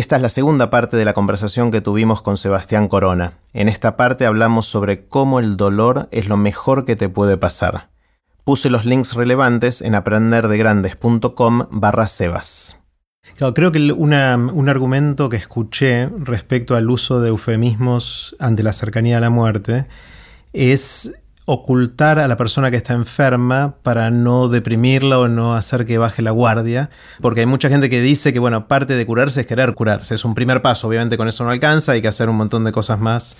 Esta es la segunda parte de la conversación que tuvimos con Sebastián Corona. En esta parte hablamos sobre cómo el dolor es lo mejor que te puede pasar. Puse los links relevantes en aprenderdegrandes.com barra sebas. creo que un argumento que escuché respecto al uso de eufemismos ante la cercanía a la muerte es ocultar a la persona que está enferma para no deprimirla o no hacer que baje la guardia. Porque hay mucha gente que dice que, bueno, parte de curarse es querer curarse. Es un primer paso, obviamente con eso no alcanza, hay que hacer un montón de cosas más.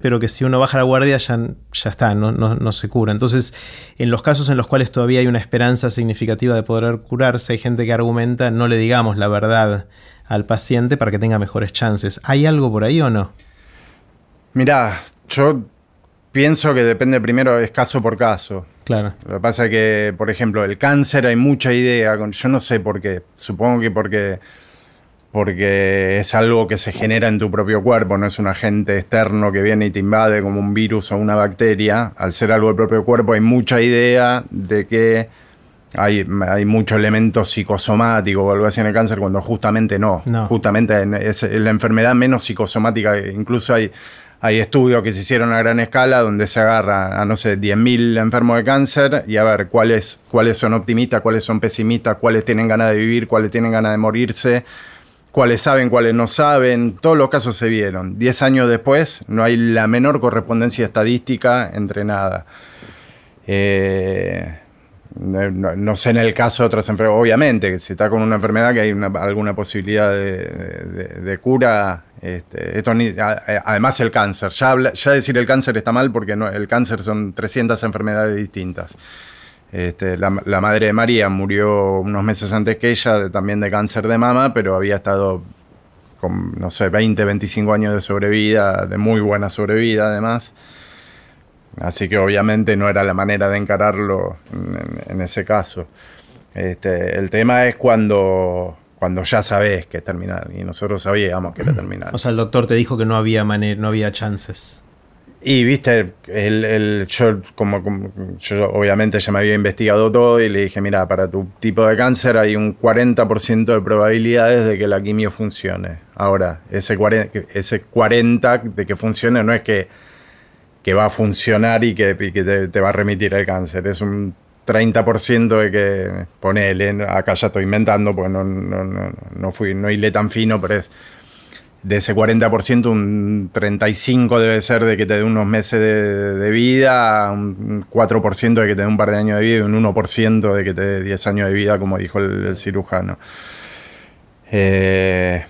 Pero que si uno baja la guardia ya, ya está, no, no, se cura. Entonces, en los casos en los cuales todavía hay una esperanza significativa de poder curarse, hay gente que argumenta no le digamos la verdad al paciente para que tenga mejores chances. ¿Hay algo por ahí o no? Mirá, yo Pienso que depende primero, es caso por caso. Claro. Lo que pasa es que, por ejemplo, el cáncer hay mucha idea, yo no sé por qué, supongo que porque, porque es algo que se genera en tu propio cuerpo, no es un agente externo que viene y te invade como un virus o una bacteria. Al ser algo del propio cuerpo hay mucha idea de que hay, hay mucho elemento psicosomático o algo así en el cáncer cuando justamente no. no. Justamente es la enfermedad menos psicosomática, incluso hay hay estudios que se hicieron a gran escala donde se agarra a, no sé, 10.000 enfermos de cáncer y a ver cuáles, cuáles son optimistas, cuáles son pesimistas, cuáles tienen ganas de vivir, cuáles tienen ganas de morirse, cuáles saben, cuáles no saben. Todos los casos se vieron. Diez años después no hay la menor correspondencia estadística entre nada. Eh, no, sé en el caso de otras enfermedades, obviamente, si está con una enfermedad que hay alguna posibilidad de, cura. Este, esto además el cáncer, ya, decir el cáncer está mal porque el cáncer son 300 enfermedades distintas. Este, la, madre de María murió unos meses antes que ella, también de cáncer de mama, pero había estado con, no sé, 20, 25 años de sobrevida, de muy buena sobrevida además. Así que obviamente no era la manera de encararlo en, ese caso. Este, el tema es cuando, cuando ya sabes que es terminal y nosotros sabíamos que era terminal. O sea, el doctor te dijo que no había manera, no había chances. Y viste, el, yo, como, yo obviamente ya me había investigado todo y le dije, mira, para tu tipo de cáncer hay un 40% de probabilidades de que la quimio funcione. Ahora, ese 40, ese 40 de que funcione no es que que va a funcionar y que, te, va a remitir el cáncer. Es un 30% de que, ponele, acá ya estoy inventando, pues no, no, no, no, fui, no hilé tan fino, pero es de ese 40%, un 35% debe ser de que te dé unos meses de, vida, un 4% de que te dé un par de años de vida y un 1% de que te dé 10 años de vida, como dijo el, cirujano. Eh,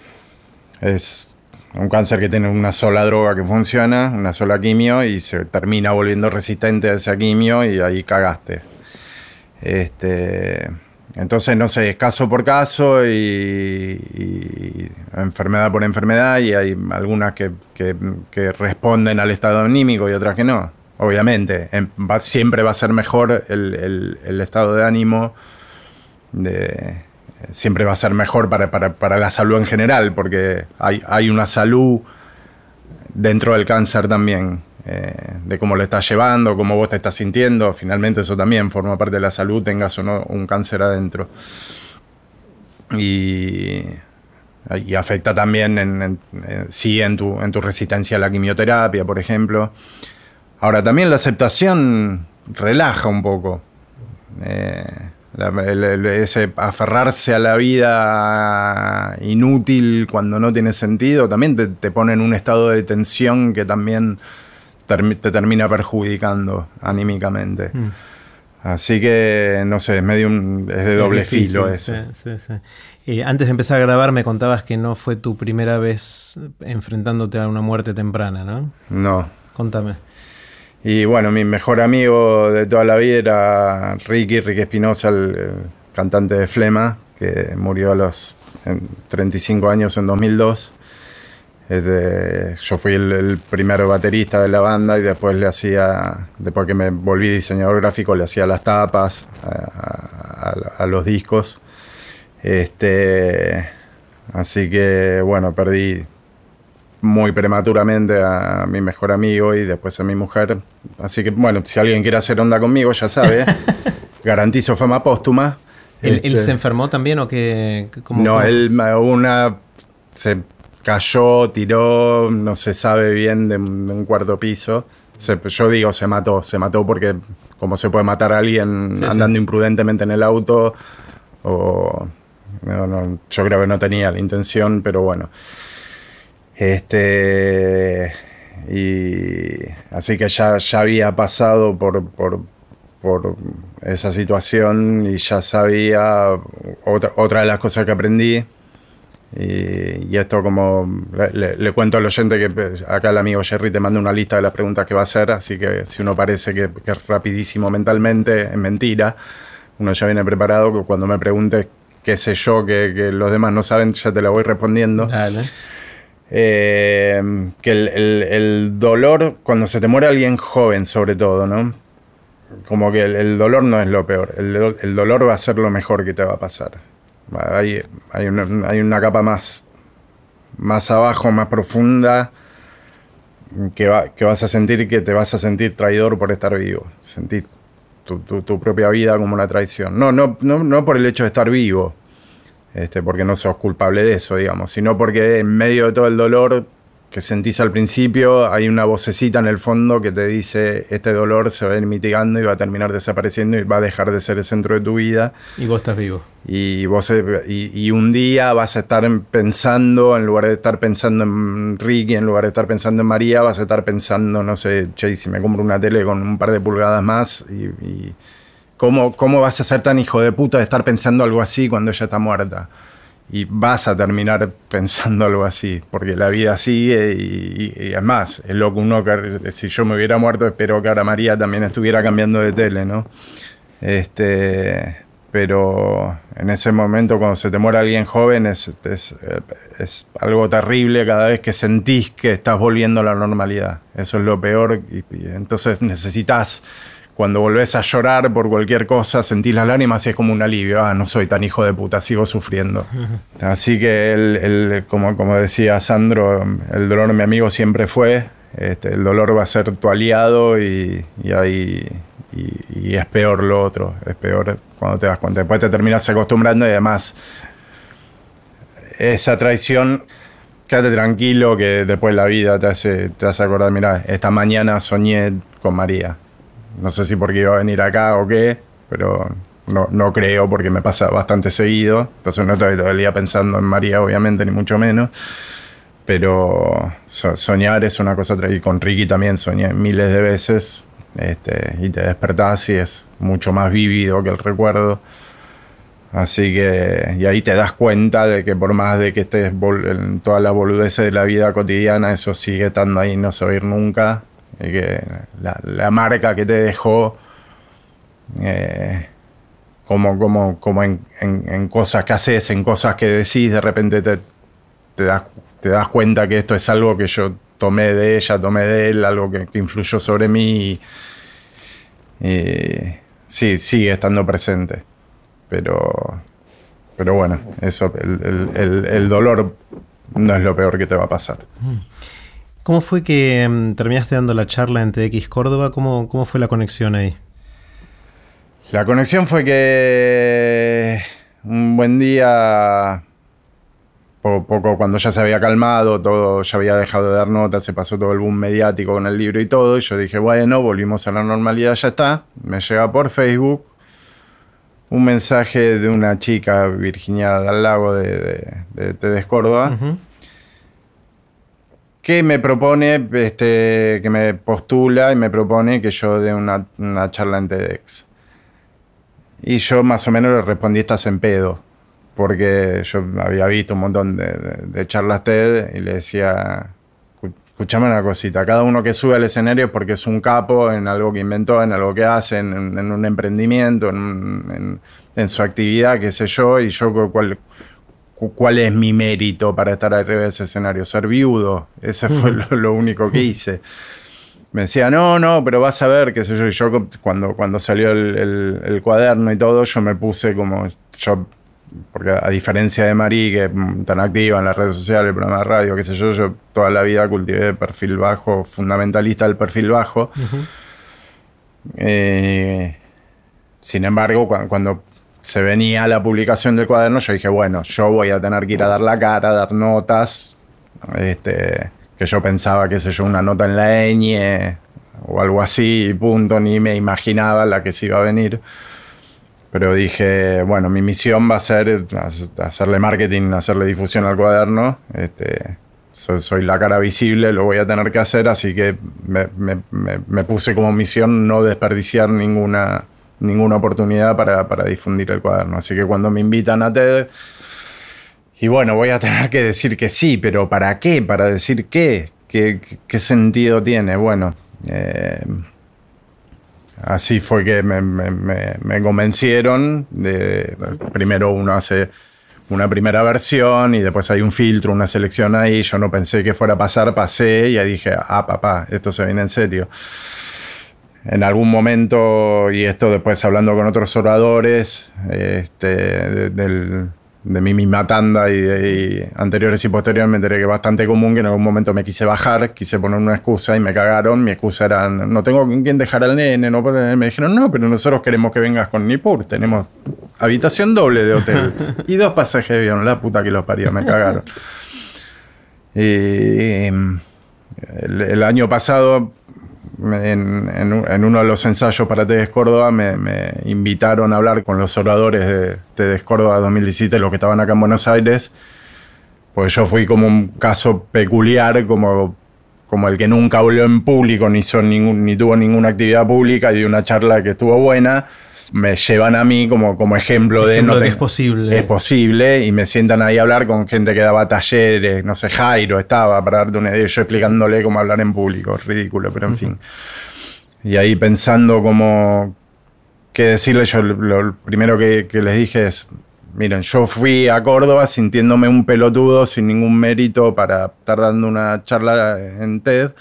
es un cáncer que tiene una sola droga que funciona, una sola quimio, y se termina volviendo resistente a esa quimio y ahí cagaste. Este, entonces, no sé, es caso por caso y, enfermedad por enfermedad, y hay algunas que, responden al estado anímico y otras que no. Obviamente, siempre va a ser mejor el estado de ánimo siempre va a ser mejor para, la salud en general, porque hay, una salud dentro del cáncer también, eh, de cómo lo estás llevando, cómo vos te estás sintiendo, finalmente eso también forma parte de la salud, tengas o no un cáncer adentro. Y, afecta también, en, sí, en tu, en tu resistencia a la quimioterapia, por ejemplo. Ahora, también la aceptación relaja un poco. Eh, ese aferrarse a la vida inútil cuando no tiene sentido, también te, pone en un estado de tensión que también te termina perjudicando anímicamente. Mm. Así que, no sé, es medio es de doble filo eso. Eh, antes de empezar a grabar me contabas que no fue tu primera vez enfrentándote a una muerte temprana, ¿no? No. Contame. Y bueno, mi mejor amigo de toda la vida era Ricky, Ricky Espinosa, el, cantante de Flema, que murió a los 35 años en 2002. Yo fui el, primer baterista de la banda y después le hacía, después que me volví diseñador gráfico, le hacía las tapas a, los discos. Este, así que bueno, perdí muy prematuramente a mi mejor amigo y después a mi mujer. Así que, bueno, si alguien quiere hacer onda conmigo, ya sabe. Garantizo fama póstuma. ¿Él, este, se enfermó también o qué? no, él una se cayó, tiró, no se sabe bien de, un cuarto piso. yo digo, se mató, se mató porque como se puede matar a alguien andando imprudentemente en el auto o... yo creo que no tenía la intención, pero bueno. Este... Y así que ya, ya había pasado por, por, por esa situación y ya sabía otra, otra de las cosas que aprendí. Y, esto como le, cuento al oyente que pues, acá el amigo Jerry te manda una lista de las preguntas que va a hacer, así que si uno parece que, es rapidísimo mentalmente, es mentira. Uno ya viene preparado, que cuando me preguntes qué sé yo, que, los demás no saben, ya te la voy respondiendo. Eh, que el, el, dolor, cuando se te muere alguien joven sobre todo, ¿no? como que el, dolor no es lo peor, el, dolor va a ser lo mejor que te va a pasar. Hay, hay, una, capa más, más abajo, más profunda, que, vas a sentir que te vas a sentir traidor por estar vivo, sentir tu, propia vida como una traición. No, no, no, no por el hecho de estar vivo, este, porque no sos culpable de eso, digamos, sino porque en medio de todo el dolor que sentís al principio, hay una vocecita en el fondo que te dice, este dolor se va a ir mitigando y va a terminar desapareciendo y va a dejar de ser el centro de tu vida. Y vos estás vivo. Y, vos, eh, y, un día vas a estar pensando, en lugar de estar pensando en Ricky, en lugar de estar pensando en María, vas a estar pensando, no sé, che, si me compro una tele con un par de pulgadas más y... ¿Cómo, ¿Cómo vas a ser tan hijo de puta de estar pensando algo así cuando ella está muerta? Y vas a terminar pensando algo así, porque la vida sigue y, es más, es lo que uno, si yo me hubiera muerto, espero que ahora María también estuviera cambiando de tele, ¿no? Este, pero en ese momento cuando se te muere alguien joven es, es, es, algo terrible cada vez que sentís que estás volviendo a la normalidad. Eso es lo peor y entonces necesitas cuando volvés a llorar por cualquier cosa, sentís las lágrimas y es como un alivio. Ah, no soy tan hijo de puta, sigo sufriendo. Así que, el, como, como decía Sandro, el dolor mi amigo siempre fue. Este, el dolor va a ser tu aliado y, ahí y, es peor lo otro. Es peor cuando te das cuenta. Después te terminas acostumbrando y además esa traición quédate tranquilo que después la vida te hace, te hace acordar, mira, esta mañana soñé con María. No sé si porque iba a venir acá o qué, pero no, no creo porque me pasa bastante seguido. Entonces no estoy todo el día pensando en María, obviamente, ni mucho menos. Pero soñar es una cosa y con Ricky también soñé miles de veces este, y te despertás y es mucho más vívido que el recuerdo. Así que, y ahí te das cuenta de que por más de que estés en toda la boludez de la vida cotidiana, eso sigue estando ahí, no se va a ir nunca que la, marca que te dejó, eh, como, como, como en, cosas que haces, en cosas que decís, de repente te, te, das, te das cuenta que esto es algo que yo tomé de ella, tomé de él, algo que, influyó sobre mí. Y, sí, sigue estando presente. Pero, pero bueno, eso, el, el dolor no es lo peor que te va a pasar. Mm. ¿Cómo fue que mm, terminaste dando la charla en TX Córdoba? ¿Cómo, ¿Cómo fue la conexión ahí? La conexión fue que un buen día, poco, poco, cuando ya se había calmado, todo ya había dejado de dar notas, se pasó todo el boom mediático con el libro y todo, y yo dije, bueno, volvimos a la normalidad, ya está. Me llega por Facebook un mensaje de una chica, Virginia del Lago de, de, de, Córdoba que me propone, este, que me postula y me propone que yo dé una, charla en TEDx. Y yo más o menos le respondí, estás en pedo, porque yo había visto un montón de, charlas TED y le decía, escuchame una cosita, cada uno que sube al escenario es porque es un capo en algo que inventó, en algo que hace, en, un emprendimiento, en, en, su actividad, qué sé yo, y yo cual, cuál es mi mérito para estar arriba de ese escenario. Ser viudo, ese fue lo, único que hice. Me decía, no, no, pero vas a ver, qué sé yo. Y yo cuando, cuando salió el, cuaderno y todo, yo me puse como, yo, porque a diferencia de Marí, que tan activa en las redes sociales, el programa de radio, qué sé yo, yo toda la vida cultivé perfil bajo, fundamentalista del perfil bajo. Eh, sin embargo, cuando se venía la publicación del cuaderno, yo dije, bueno, yo voy a tener que ir a dar la cara, dar notas, este, que yo pensaba, qué sé yo, una nota en la ñ o algo así, punto, ni me imaginaba la que se iba a venir. Pero dije, bueno, mi misión va a ser hacerle marketing, hacerle difusión al cuaderno. Este, soy, la cara visible, lo voy a tener que hacer, así que me, puse como misión no desperdiciar ninguna, ninguna oportunidad para, difundir el cuaderno. Así que cuando me invitan a TED, y bueno, voy a tener que decir que sí, pero ¿para qué? ¿Para decir qué? ¿Qué, qué sentido tiene? Bueno, eh, así fue que me, convencieron. De, primero uno hace una primera versión y después hay un filtro, una selección ahí. Yo no pensé que fuera a pasar, pasé y ahí dije, ah, papá, esto se viene en serio. En algún momento, y esto después hablando con otros oradores este, del, de mi misma tanda y, anteriores y posteriores me enteré que es bastante común que en algún momento me quise bajar, quise poner una excusa y me cagaron. Mi excusa era, no tengo con quién dejar al nene, no, me dijeron, no, pero nosotros queremos que vengas con Nipur, tenemos habitación doble de hotel y dos pasajes de avión, la puta que los paría, me cagaron. Y el año pasado en, uno de los ensayos para TEDx Córdoba me, invitaron a hablar con los oradores de TEDx Córdoba 2017, los que estaban acá en Buenos Aires, pues yo fui como un caso peculiar, como, como el que nunca habló en público, ni, son ningún, ni tuvo ninguna actividad pública y de una charla que estuvo buena me llevan a mí como, como ejemplo, de no es posible. Es posible y me sientan ahí a hablar con gente que daba talleres, no sé, Jairo estaba para darte una idea, yo explicándole cómo hablar en público, ridículo, pero en fin. Y ahí pensando cómo qué decirle, yo lo primero que, que les dije es, miren, yo fui a Córdoba sintiéndome un pelotudo sin ningún mérito para estar dando una charla en TED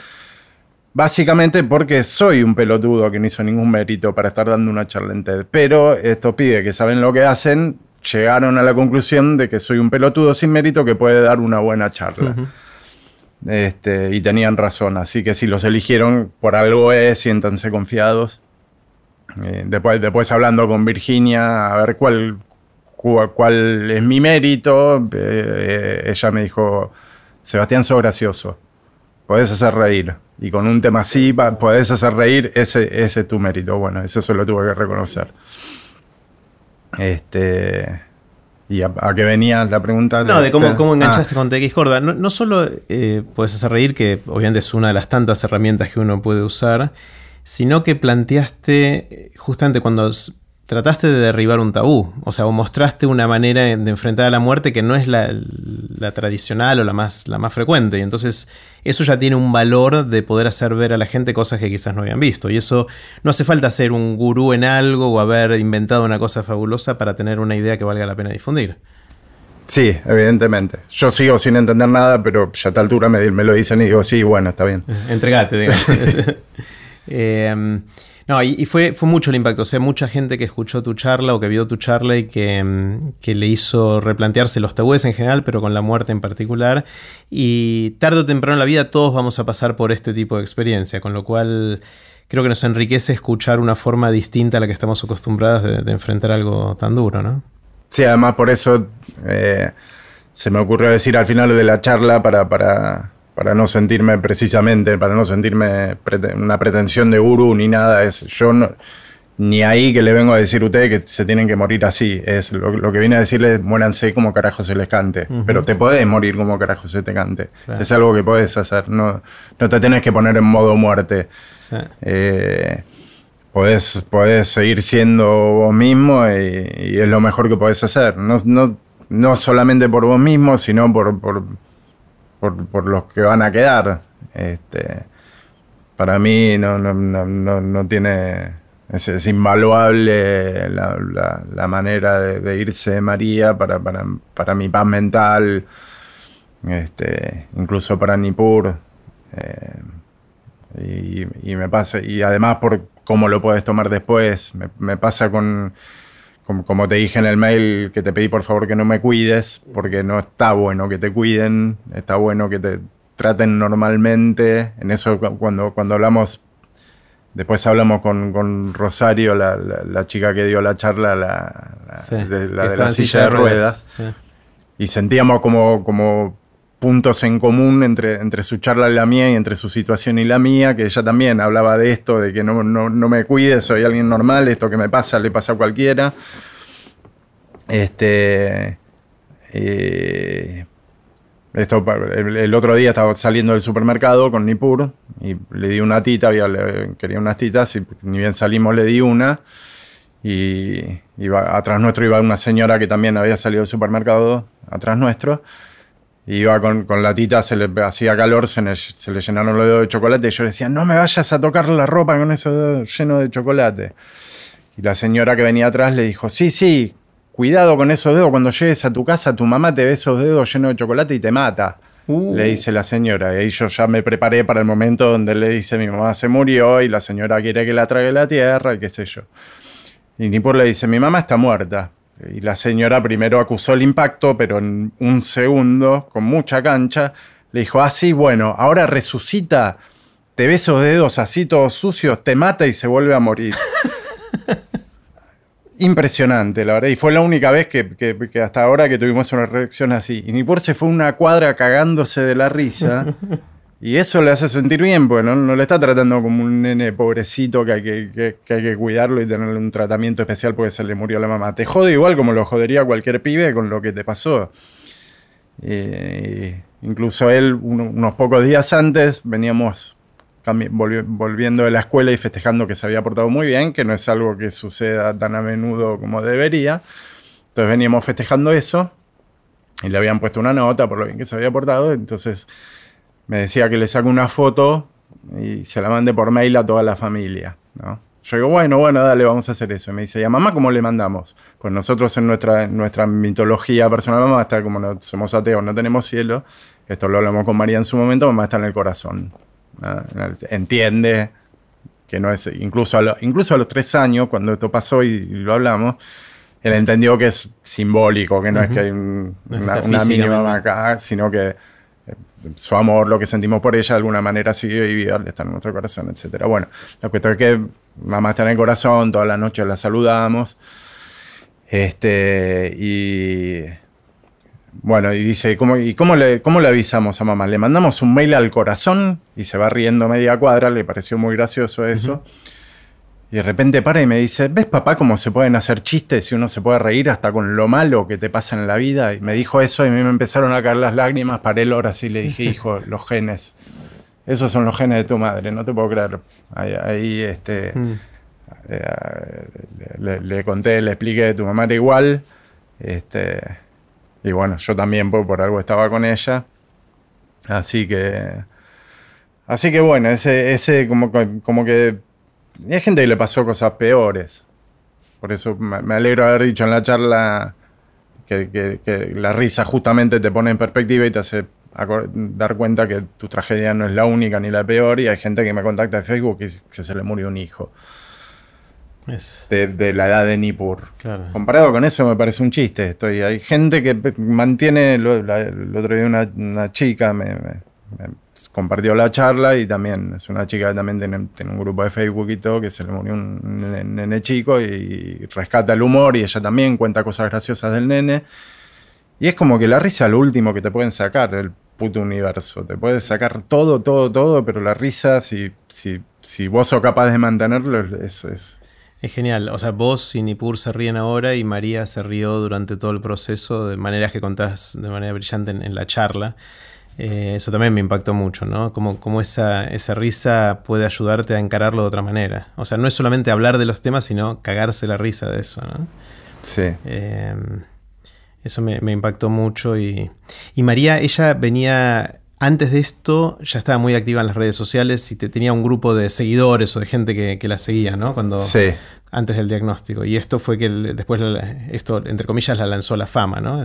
Básicamente porque soy un pelotudo que no hizo ningún mérito para estar dando una charla en TED. Pero estos pibes que saben lo que hacen llegaron a la conclusión de que soy un pelotudo sin mérito que puede dar una buena charla. este, y tenían razón. Así que si los eligieron por algo es, siéntanse confiados. Eh, después, después hablando con Virginia, a ver cuál, cuál es mi mérito, eh, eh, ella me dijo, Sebastián, sos gracioso podés hacer reír. Y con un tema así podés hacer reír, ese, ese es tu mérito. Bueno, eso se lo tuve que reconocer. Este. ¿Y a, qué venía la pregunta? no, de cómo, cómo enganchaste ah. con TX Corda. No, solo eh, puedes hacer reír, que obviamente es una de las tantas herramientas que uno puede usar, sino que planteaste, eh, justamente cuando trataste de derribar un tabú, o sea, o mostraste una manera de enfrentar a la muerte que no es la, tradicional o la más, la más frecuente. Y entonces eso ya tiene un valor de poder hacer ver a la gente cosas que quizás no habían visto. Y eso no hace falta ser un gurú en algo o haber inventado una cosa fabulosa para tener una idea que valga la pena difundir. Sí, evidentemente. Yo sigo sin entender nada, pero ya a esta altura me, me lo dicen y digo, sí, bueno, está bien. Entregate, digamos. eh, no, y, fue, fue mucho el impacto. O sea, mucha gente que escuchó tu charla o que vio tu charla y que, mm, le hizo replantearse los tabúes en general, pero con la muerte en particular. Y tarde o temprano en la vida todos vamos a pasar por este tipo de experiencia, con lo cual creo que nos enriquece escuchar una forma distinta a la que estamos acostumbrados de, enfrentar algo tan duro, ¿no? Sí, además por eso eh, se me ocurrió decir al final de la charla para, para para no sentirme precisamente, para no sentirme una pretensión de gurú ni nada, es yo ni ahí que le vengo a decir a ustedes que se tienen que morir así, es lo, que viene a decirles muéranse como carajo se les cante, pero te podés morir como carajo se te cante, es algo que podés hacer, no, no te tenés que poner en modo muerte. Eh, podés, seguir siendo vos mismo y, es lo mejor que podés hacer, no, no, no solamente por vos mismo, sino por por, los que van a quedar. Este, para mí no, no, no, no tiene. Es, invaluable la, manera de, irse de María para, para, mi paz mental, este, incluso para Nipur. Eh, y, me pasa, y además por cómo lo puedes tomar después, me pasa con, como, te dije en el mail que te pedí por favor que no me cuides, porque no está bueno que te cuiden, está bueno que te traten normalmente. En eso cuando, cuando hablamos Después hablamos con, Rosario, la, chica que dio la charla, la, de, la, silla de ruedas. Y sentíamos como, como puntos en común entre, entre su charla y la mía y entre su situación y la mía, que ella también hablaba de esto, de que no, me cuide, soy alguien normal, esto que me pasa le pasa a cualquiera. Este, eh, esto, el, otro día estaba saliendo del supermercado con Nipur y le di una tita, había, quería unas titas y ni bien salimos le di una. Y iba, atrás nuestro iba una señora que también había salido del supermercado atrás nuestro iba con, con, la tita, se le hacía calor, se le, llenaron los dedos de chocolate y yo decía, no me vayas a tocar la ropa con esos dedos llenos de chocolate. Y la señora que venía atrás le dijo, sí, sí, cuidado con esos dedos, cuando llegues a tu casa tu mamá te ve esos dedos llenos de chocolate y te mata. Uh. Le dice la señora, y ahí yo ya me preparé para el momento donde le dice mi mamá se murió y la señora quiere que la trague la tierra y qué sé yo. Y Nipur le dice, mi mamá está muerta. Y la señora primero acusó el impacto, pero en un segundo, con mucha cancha, le dijo, ah, sí, bueno, ahora resucita, te ve esos dedos así todos sucios, te mata y se vuelve a morir. Impresionante, la verdad. Y fue la única vez que, hasta ahora que tuvimos una reacción así. Y Nipur se fue una cuadra cagándose de la risa. Y eso le hace sentir bien, porque no, le está tratando como un nene pobrecito que hay que, hay que cuidarlo y tenerle un tratamiento especial porque se le murió la mamá. Te jode igual como lo jodería cualquier pibe con lo que te pasó. incluso él, unos pocos días antes, veníamos volviendo de la escuela y festejando que se había portado muy bien, que no es algo que suceda tan a menudo como debería. Entonces veníamos festejando eso y le habían puesto una nota por lo bien que se había portado. Entonces me decía que le saque una foto y se la mande por mail a toda la familia, ¿no? Yo digo, bueno, bueno, dale, vamos a hacer eso. Y me dice, ¿y a mamá cómo le mandamos? Pues nosotros en nuestra, nuestra mitología personal, mamá está como no, somos ateos, no tenemos cielo. Esto lo hablamos con María en su momento, mamá está en el corazón. Entiende que no es, incluso a, incluso a los tres años, cuando esto pasó y, lo hablamos, él entendió que es simbólico, que no es que hay una, una mínima acá, sino que su amor, lo que sentimos por ella, de alguna manera sigue viva, está en nuestro corazón, etc. Bueno, la cuestión es que mamá está en el corazón, toda la noche la saludamos. Este, y bueno, y dice, ¿cómo, ¿y cómo le, cómo le avisamos a mamá? Le mandamos un mail al corazón y se va riendo media cuadra, le pareció muy gracioso eso. Y de repente para y me dice, ¿ves papá cómo se pueden hacer chistes y uno se puede reír hasta con lo malo que te pasa en la vida? Y me dijo eso y a mí me empezaron a caer las lágrimas, paré el hora así le dije, hijo, los genes. Esos son los genes de tu madre, no te puedo creer. Ahí, este, mm. eh, le, conté, le expliqué, tu mamá era igual. Este, y bueno, yo también por, por algo estaba con ella. Así que... Así que bueno, ese, ese como, como que y hay gente que le pasó cosas peores. Por eso me alegro de haber dicho en la charla que, la risa justamente te pone en perspectiva y te hace dar cuenta que tu tragedia no es la única ni la peor. Y hay gente que me contacta de Facebook y que se le murió un hijo. De, la edad de Nippur. Comparado con eso me parece un chiste. Estoy, hay gente que mantiene, el otro día una, chica me compartió la charla y también es una chica que también tiene, un grupo de Facebook y todo, que se le murió un nene, chico y, rescata el humor y ella también cuenta cosas graciosas del nene. Y es como que la risa es lo último que te pueden sacar del puto universo. Te puedes sacar todo, todo, todo, pero la risa, si, si, si vos sos capaz de mantenerlo, es, es es genial. O sea, vos y Nipur se ríen ahora y María se rió durante todo el proceso de maneras que contás de manera brillante en la charla. Eh, eso también me impactó mucho, ¿no? Como, esa, esa, risa puede ayudarte a encararlo de otra manera. O sea, no es solamente hablar de los temas, sino cagarse la risa de eso, ¿no? Sí. Eh, eso me, impactó mucho. Y, y, María, ella venía, antes de esto, ya estaba muy activa en las redes sociales y te, tenía un grupo de seguidores o de gente que, la seguía, ¿no? Cuando, sí. Antes del diagnóstico. Y esto fue que después, esto, entre comillas, la lanzó la fama, ¿no?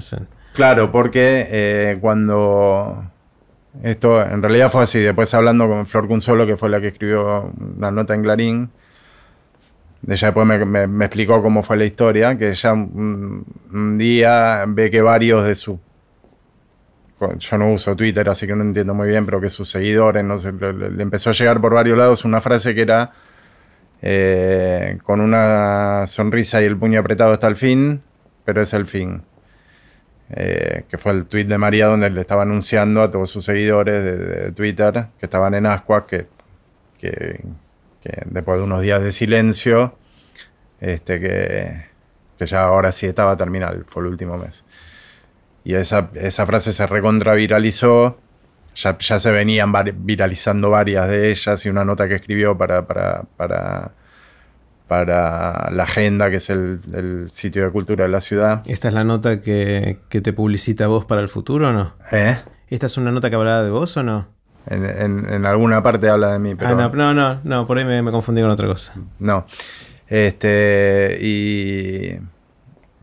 Claro, porque eh, cuando esto en realidad fue así. Después hablando con Flor Cunzolo, que fue la que escribió la nota en Clarín, ella después me, explicó cómo fue la historia, que ella un, día ve que varios de sus... Yo no uso Twitter, así que no entiendo muy bien, pero que sus seguidores, no sé, le, empezó a llegar por varios lados una frase que era, eh, con una sonrisa y el puño apretado hasta el fin, pero es el fin. Eh, que fue el tweet de María donde le estaba anunciando a todos sus seguidores de, Twitter que estaban en Ascua que, que, después de unos días de silencio, este, que, que ya ahora sí estaba terminal, fue el último mes. Y esa, esa frase se recontraviralizó. Ya, ya se venían viralizando varias de ellas y una nota que escribió para, para, para para la agenda, que es el, sitio de cultura de la ciudad. ¿Esta es la nota que, te publicita vos para el futuro o no? ¿Eh? ¿Esta es una nota que hablaba de vos o no? En, alguna parte habla de mí, pero... Ah, no, no, no, por ahí me, confundí con otra cosa. No. Este, y,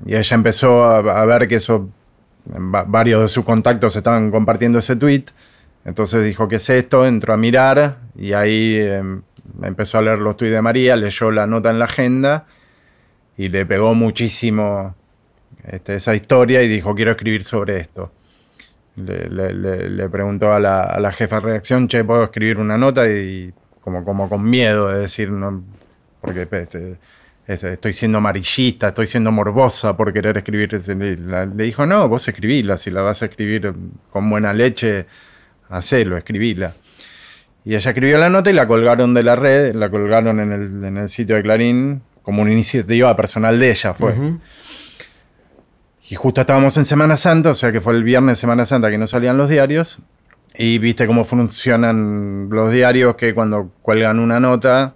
y ella empezó a, ver que eso, varios de sus contactos estaban compartiendo ese tweet. Entonces dijo, ¿qué es esto? Entró a mirar y ahí... Em, empezó a leer los tuits de María, leyó la nota en la agenda y le pegó muchísimo este, esa historia y dijo, quiero escribir sobre esto. Le, preguntó a la, jefa de redacción, che, ¿puedo escribir una nota? Y como, con miedo de decir, porque este, este, estoy siendo amarillista, estoy siendo morbosa por querer escribir. Le dijo, no, vos escribíla, si la vas a escribir con buena leche, hacelo, escribíla. Y ella escribió la nota y la colgaron de la red, la colgaron en el, sitio de Clarín como una iniciativa personal de ella, fue. Y justo estábamos en Semana Santa, o sea que fue el viernes de Semana Santa que no salían los diarios. Y viste cómo funcionan los diarios, que cuando cuelgan una nota,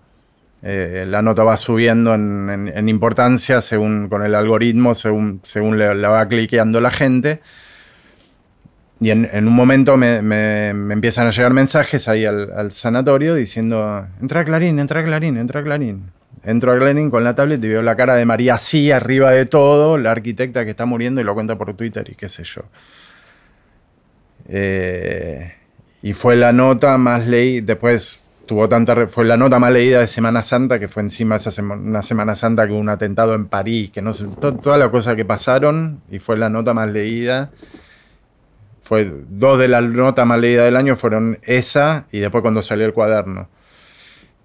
eh, la nota va subiendo en, importancia según con el algoritmo, según, según la va cliqueando la gente. Y en, un momento me, empiezan a llegar mensajes ahí al, sanatorio diciendo, entra Clarín, entra Clarín, entra Clarín. Entro a Clarín con la tablet y veo la cara de María así arriba de todo, la arquitecta que está muriendo y lo cuenta por Twitter y qué sé yo. Eh, y fue la nota más leída, después tuvo tanta, fue la nota más leída de Semana Santa, que fue encima esa una Semana Santa que hubo un atentado en París, que no sé, todas las cosas que pasaron y fue la nota más leída fue dos de las notas más leídas del año fueron esa y después cuando salió el cuaderno.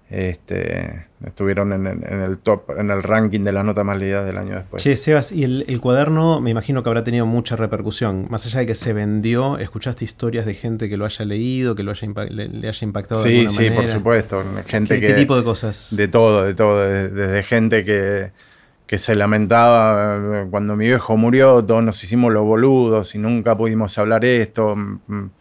Este, estuvieron en, el top, en el ranking de las notas más leídas del año después. Che, Sebas, y el, cuaderno me imagino que habrá tenido mucha repercusión. Más allá de que se vendió, ¿escuchaste historias de gente que lo haya leído, que lo haya le, haya impactado sí, de alguna sí, manera? por supuesto. Gente ¿Qué, tipo de cosas? De todo, de todo. desde gente que que se lamentaba eh, cuando mi viejo murió, todos nos hicimos los boludos y nunca pudimos hablar esto. Mm, mm,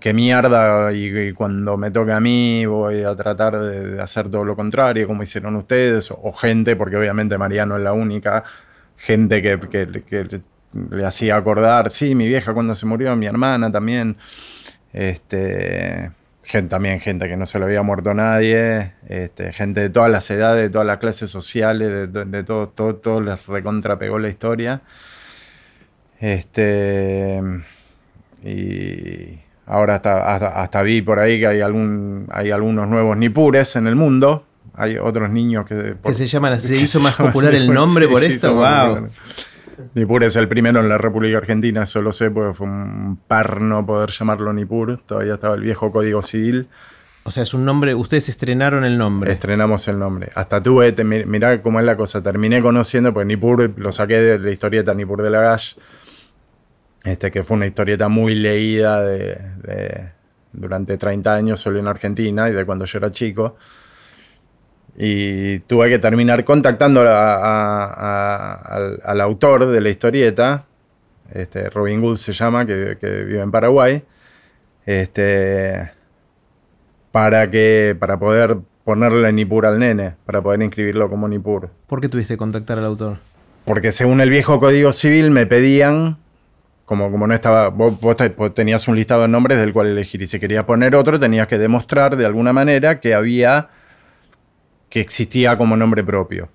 que, mierda, y, cuando me toque a mí voy a tratar de, hacer todo lo contrario, como hicieron ustedes, o, gente, porque obviamente María no es la única, gente que, que, le hacía acordar, sí, mi vieja cuando se murió, mi hermana también. Este, también gente que no se le había muerto nadie, este, gente de todas las edades, de todas las clases sociales, de, todo, todo, todo les recontrapegó la historia. Este, y ahora hasta, hasta, vi por ahí que hay, algún, hay algunos nuevos nipures en el mundo. Hay otros niños que... que se llaman ¿Se hizo más popular el nombre por esto? ¡Wow! Nippur es el primero en la República Argentina, eso lo sé porque fue un perno poder llamarlo Nippur. Todavía estaba el viejo Código Civil. O sea, es un nombre, ustedes estrenaron el nombre. Estrenamos el nombre. Hasta tuve, mirá cómo es la cosa, terminé conociendo, pues Nippur lo saqué de la historieta Nippur de la Gash, este, que fue una historieta muy leída de, durante 30 años solo en Argentina y de cuando yo era chico. Y tuve que terminar contactando al, autor de la historieta, este, Robin Good se llama, que, vive en Paraguay, este, para, que, para poder ponerle Nipur al nene, para poder inscribirlo como Nipur. ¿Por qué tuviste que contactar al autor? Porque según el viejo Código Civil me pedían, como, como no estaba, vos, tenías un listado de nombres del cual elegir y si querías poner otro tenías que demostrar de alguna manera que había que existía como nombre propio.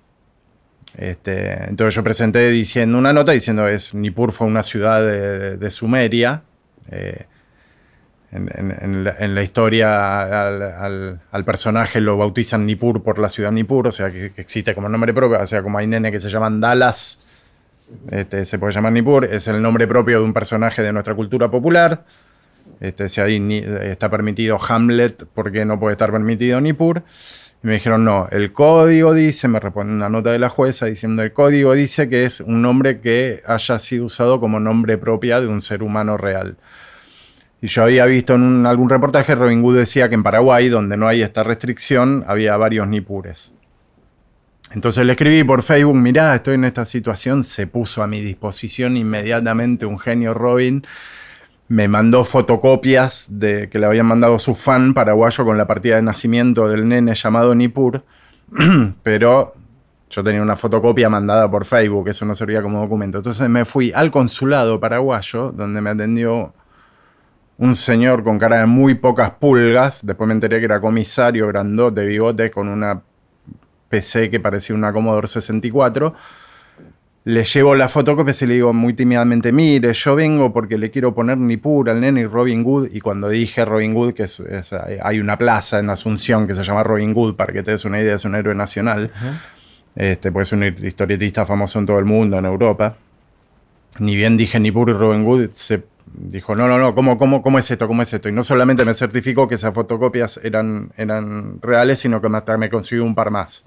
Este, entonces yo presenté diciendo una nota diciendo es Nippur fue una ciudad de, Sumeria. Eh, en, la, historia al, personaje lo bautizan Nippur por la ciudad Nippur, o sea que, existe como nombre propio, o sea como hay nenes que se llaman Dallas, este, se puede llamar Nippur, es el nombre propio de un personaje de nuestra cultura popular. Este, si ahí está permitido Hamlet, ¿por qué no puede estar permitido Nippur? Y me dijeron, no, el código dice, me responde una nota de la jueza diciendo, el código dice que es un nombre que haya sido usado como nombre propia de un ser humano real. Y yo había visto en algún reportaje, Robin Hood decía que en Paraguay, donde no hay esta restricción, había varios nipures. Entonces le escribí por Facebook, mirá, estoy en esta situación, se puso a mi disposición inmediatamente un genio Robin, me mandó fotocopias de que le habían mandado su fan paraguayo con la partida de nacimiento del nene llamado Nipur, pero yo tenía una fotocopia mandada por Facebook, eso no servía como documento. Entonces me fui al consulado paraguayo, donde me atendió un señor con cara de muy pocas pulgas, después me enteré que era comisario grandote, bigote, con una PC que parecía una Commodore 64. Le llevo la fotocopia y le digo muy tímidamente, mire, yo vengo porque le quiero poner Nipur al nene y Robin Hood. Y cuando dije Robin Hood, que es, hay una plaza en Asunción que se llama Robin Hood, para que te des una idea, es un héroe nacional. este, pues es un historietista famoso en todo el mundo, en Europa. Ni bien dije Nippur y Robin Hood, se dijo, no, no, no, ¿cómo, cómo, cómo es esto? ¿Cómo es esto? Y no solamente me certificó que esas fotocopias eran, eran reales, sino que hasta me consiguió un par más.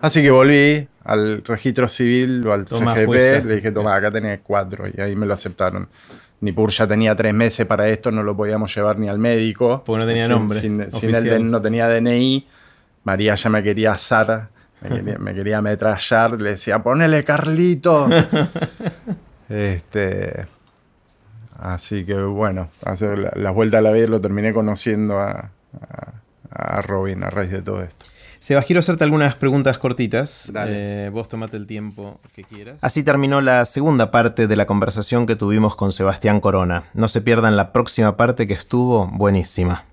Así que volví al registro civil o al CGP, le dije, toma, acá tenés cuatro, y ahí me lo aceptaron. Nipur ya tenía tres meses para esto, no lo podíamos llevar ni al médico. Porque no tenía nombre. Sin, él no tenía DNI. María ya me quería asar, me quería, me quería ametrallar, le decía, ponele Carlitos. este. Así que bueno, hacer la, la, vuelta a la vida lo terminé conociendo a, a, Robin a raíz de todo esto. Sebas, quiero hacerte algunas preguntas cortitas. Eh, vos tomate el tiempo que quieras. Así terminó la segunda parte de la conversación que tuvimos con Sebastián Corona. No se pierdan la próxima parte que estuvo buenísima.